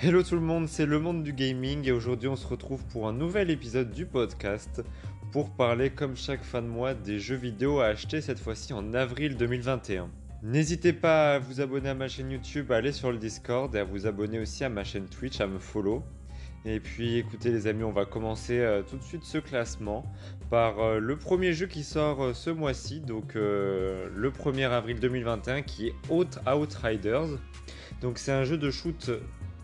Hello tout le monde, c'est le monde du gaming et aujourd'hui on se retrouve pour un nouvel épisode du podcast pour parler comme chaque fin de mois des jeux vidéo à acheter cette fois-ci en avril 2021. N'hésitez pas à vous abonner à ma chaîne YouTube, à aller sur le Discord et à vous abonner aussi à ma chaîne Twitch, à me follow. Et puis écoutez les amis, on va commencer euh, tout de suite ce classement par euh, le premier jeu qui sort euh, ce mois-ci, donc le 1er avril 2021 qui est Outriders. Donc c'est un jeu de shoot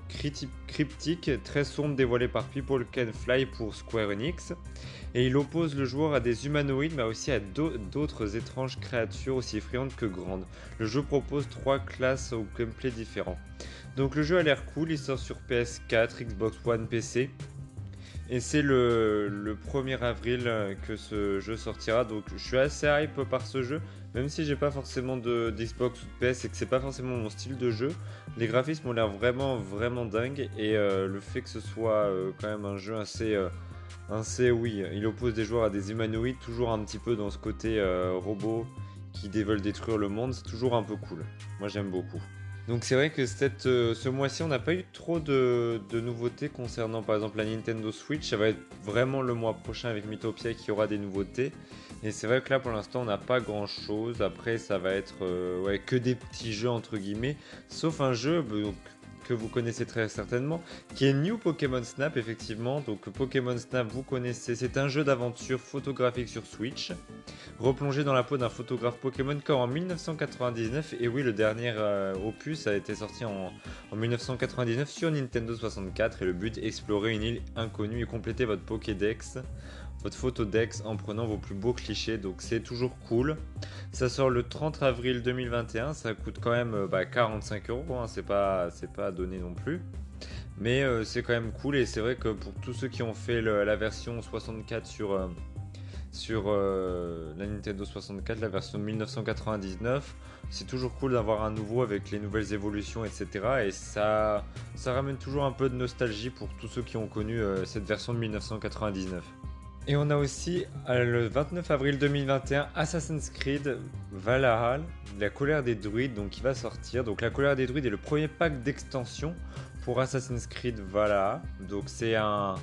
cryptique, très sombre dévoilé par People Can Fly pour Square Enix. Et il oppose le joueur à des humanoïdes, mais aussi à d'autres étranges créatures aussi effrayantes que grandes. Le jeu propose trois classes au gameplay différents. Donc le jeu a l'air cool, il sort sur PS4, Xbox One, PC. Et c'est le, 1er avril que ce jeu sortira, donc je suis assez hype par ce jeu, même si j'ai pas forcément d'Xbox ou de PS et que c'est pas forcément mon style de jeu. Les graphismes ont l'air vraiment vraiment dingues et euh, le fait que ce soit euh, quand même un jeu assez, euh, assez, oui, il oppose des joueurs à des humanoïdes, toujours un petit peu dans ce côté robot qui veulent détruire le monde, c'est toujours un peu cool. Moi j'aime beaucoup. Donc c'est vrai que euh, ce mois-ci, on n'a pas eu trop de, nouveautés concernant par exemple la Nintendo Switch. Ça va être vraiment le mois prochain avec Mythopia qui aura des nouveautés. Et c'est vrai que là pour l'instant on n'a pas grand-chose. Après ça va être euh, que des petits jeux entre guillemets. Sauf un jeu, que vous connaissez très certainement, qui est New Pokémon Snap, effectivement. Donc Pokémon Snap, vous connaissez, c'est un jeu d'aventure photographique sur Switch, replongé dans la peau d'un photographe Pokémon comme en 1999. Et oui, le dernier euh, opus a été sorti en, en 1999 sur Nintendo 64 et le but, explorer une île inconnue et compléter votre Pokédex votre photo Dex en prenant vos plus beaux clichés, donc c'est toujours cool. Ça sort le 30 avril 2021, ça coûte quand même 45 euh, bah, euros, hein, c'est pas, pas donné non plus. Mais euh, c'est quand même cool et c'est vrai que pour tous ceux qui ont fait la version 64 sur, euh, sur la Nintendo 64, la version 1999, c'est toujours cool d'avoir un nouveau avec les nouvelles évolutions, etc. Et ça, ça ramène toujours un peu de nostalgie pour tous ceux qui ont connu cette version de 1999. Et on a aussi euh, le 29 avril 2021 Assassin's Creed Valhalla, la colère des druides, donc qui va sortir. Donc la colère des druides est le premier pack d'extension pour Assassin's Creed Valhalla. Donc c'est un,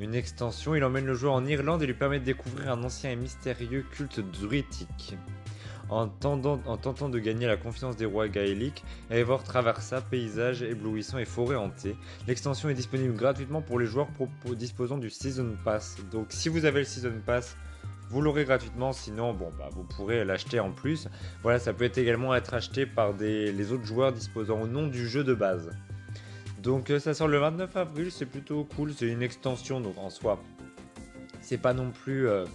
une extension, il emmène le joueur en Irlande et lui permet de découvrir un ancien et mystérieux culte druidique en, tentant de gagner la confiance des rois gaéliques, Eivor traversa paysages éblouissants et forêts hantées. L'extension est disponible gratuitement pour les joueurs disposant du Season Pass. Donc si vous avez le Season Pass, vous l'aurez gratuitement, sinon bon bah vous pourrez l'acheter en plus. Voilà, ça peut également être acheté par les autres joueurs disposant au nom du jeu de base. Donc euh, ça sort le 29 avril, c'est plutôt cool, c'est une extension donc en soi. C'est pas non plus euh,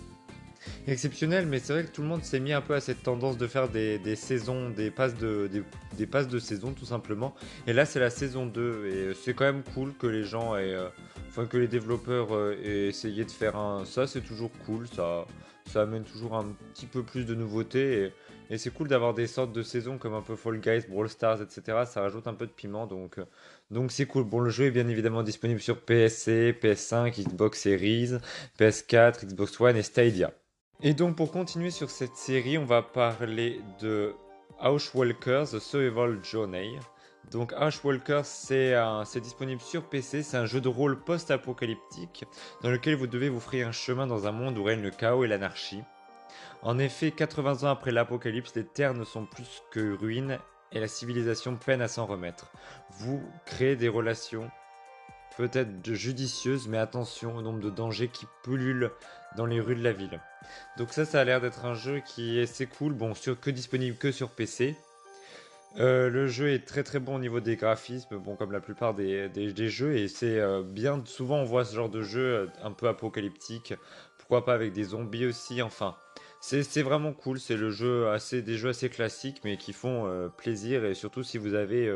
exceptionnel, mais c'est vrai que tout le monde s'est mis un peu à cette tendance de faire des, saisons, des passes de, des, passes de saison tout simplement. Et là, c'est la saison 2, et c'est quand même cool que les gens aient, euh, que les développeurs euh, aient essayé de faire un. Ça, c'est toujours cool, ça, ça amène toujours un petit peu plus de nouveautés. Et, et c'est cool d'avoir des sortes de saisons comme un peu Fall Guys, Brawl Stars, etc. Ça rajoute un peu de piment, donc euh, donc c'est cool. Bon, le jeu est bien évidemment disponible sur PSC, PS5, Xbox Series, PS4, Xbox One et Stadia. Et donc pour continuer sur cette série, on va parler de Walkers The Survival Journey. Donc Walkers, c'est disponible sur PC, c'est un jeu de rôle post-apocalyptique dans lequel vous devez vous frayer un chemin dans un monde où règne le chaos et l'anarchie. En effet, 80 ans après l'apocalypse, les terres ne sont plus que ruines et la civilisation peine à s'en remettre. Vous créez des relations peut-être judicieuses, mais attention au nombre de dangers qui pullulent dans les rues de la ville. Donc ça, ça a l'air d'être un jeu qui est assez cool, bon, sur, que disponible que sur PC. Euh, le jeu est très très bon au niveau des graphismes, bon comme la plupart des, jeux, et c'est euh, bien, souvent on voit ce genre de jeu euh, un peu apocalyptique, pourquoi pas avec des zombies aussi, enfin, c'est vraiment cool, c'est le jeu assez, des jeux assez classiques mais qui font plaisir, et surtout si vous avez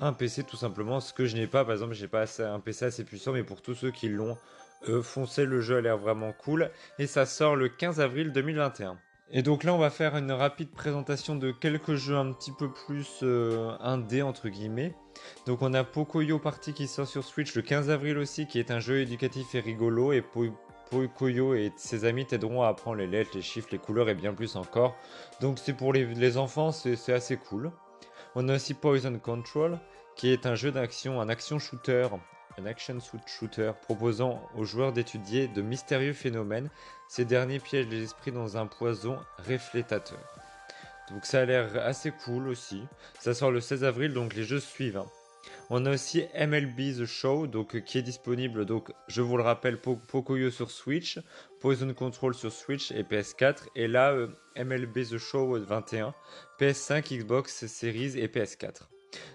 un PC tout simplement, ce que je n'ai pas, par exemple, j'ai pas un PC assez puissant, mais pour tous ceux qui l'ont, euh, foncez, le jeu a l'air vraiment cool, et ça sort le 15 avril 2021. Et donc là, on va faire une rapide présentation de quelques jeux un petit peu plus euh, indé entre guillemets. Donc on a Pocoyo Party qui sort sur Switch le 15 avril aussi, qui est un jeu éducatif et rigolo, et Pocoyo et ses amis t'aideront à apprendre les lettres, les chiffres, les couleurs et bien plus encore. Donc c'est pour les enfants, c'est assez cool. On a aussi Poison Control, qui est un jeu d'action, un action shooter, un action shooter proposant aux joueurs d'étudier de mystérieux phénomènes. Ces derniers piègent les esprits dans un poison réflétateur. Donc ça a l'air assez cool aussi. Ça sort le 16 avril, donc les jeux suivent. Hein. On a aussi MLB The Show, donc, euh, qui est disponible, donc, je vous le rappelle, Pocoyo sur Switch, Poison Control sur Switch et PS4. Et là, euh, MLB The Show 21, PS5, Xbox Series et PS4.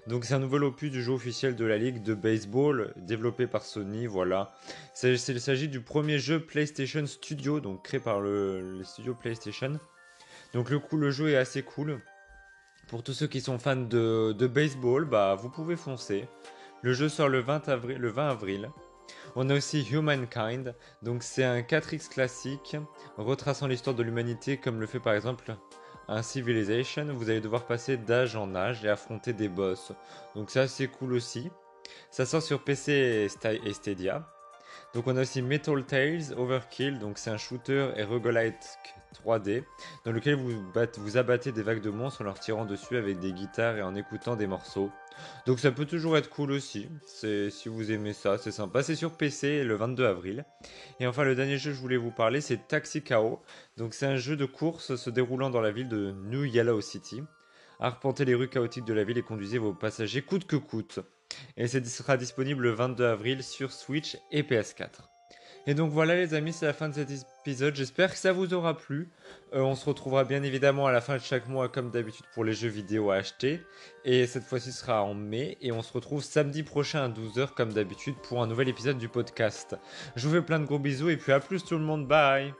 Donc c'est un nouvel opus du jeu officiel de la ligue de baseball développé par Sony, voilà. Il s'agit du premier jeu PlayStation Studio, donc créé par le, studio PlayStation. Donc le coup, le jeu est assez cool. Pour tous ceux qui sont fans de, baseball, bah vous pouvez foncer. Le jeu sort le 20 avril. Le 20 avril. On a aussi Humankind, donc c'est un 4X classique retraçant l'histoire de l'humanité comme le fait par exemple un Civilization. Vous allez devoir passer d'âge en âge et affronter des boss. Donc ça c'est cool aussi. Ça sort sur PC et Stadia. Donc on a aussi Metal Tales Overkill, donc c'est un shooter et roguelite 3D dans lequel vous, vous abattez des vagues de monstres en leur tirant dessus avec des guitares et en écoutant des morceaux. Donc ça peut toujours être cool aussi, si vous aimez ça, c'est sympa. C'est sur PC le 22 avril. Et enfin le dernier jeu que je voulais vous parler c'est Taxi Chaos. Donc c'est un jeu de course se déroulant dans la ville de New Yellow City. Arpentez les rues chaotiques de la ville et conduisez vos passagers coûte que coûte. Et ce sera disponible le 22 avril sur Switch et PS4. Et donc voilà les amis, c'est la fin de cet épisode. J'espère que ça vous aura plu. Euh, on se retrouvera bien évidemment à la fin de chaque mois comme d'habitude pour les jeux vidéo à acheter. Et cette fois-ci sera en mai. Et on se retrouve samedi prochain à 12h comme d'habitude pour un nouvel épisode du podcast. Je vous fais plein de gros bisous et puis à plus tout le monde. Bye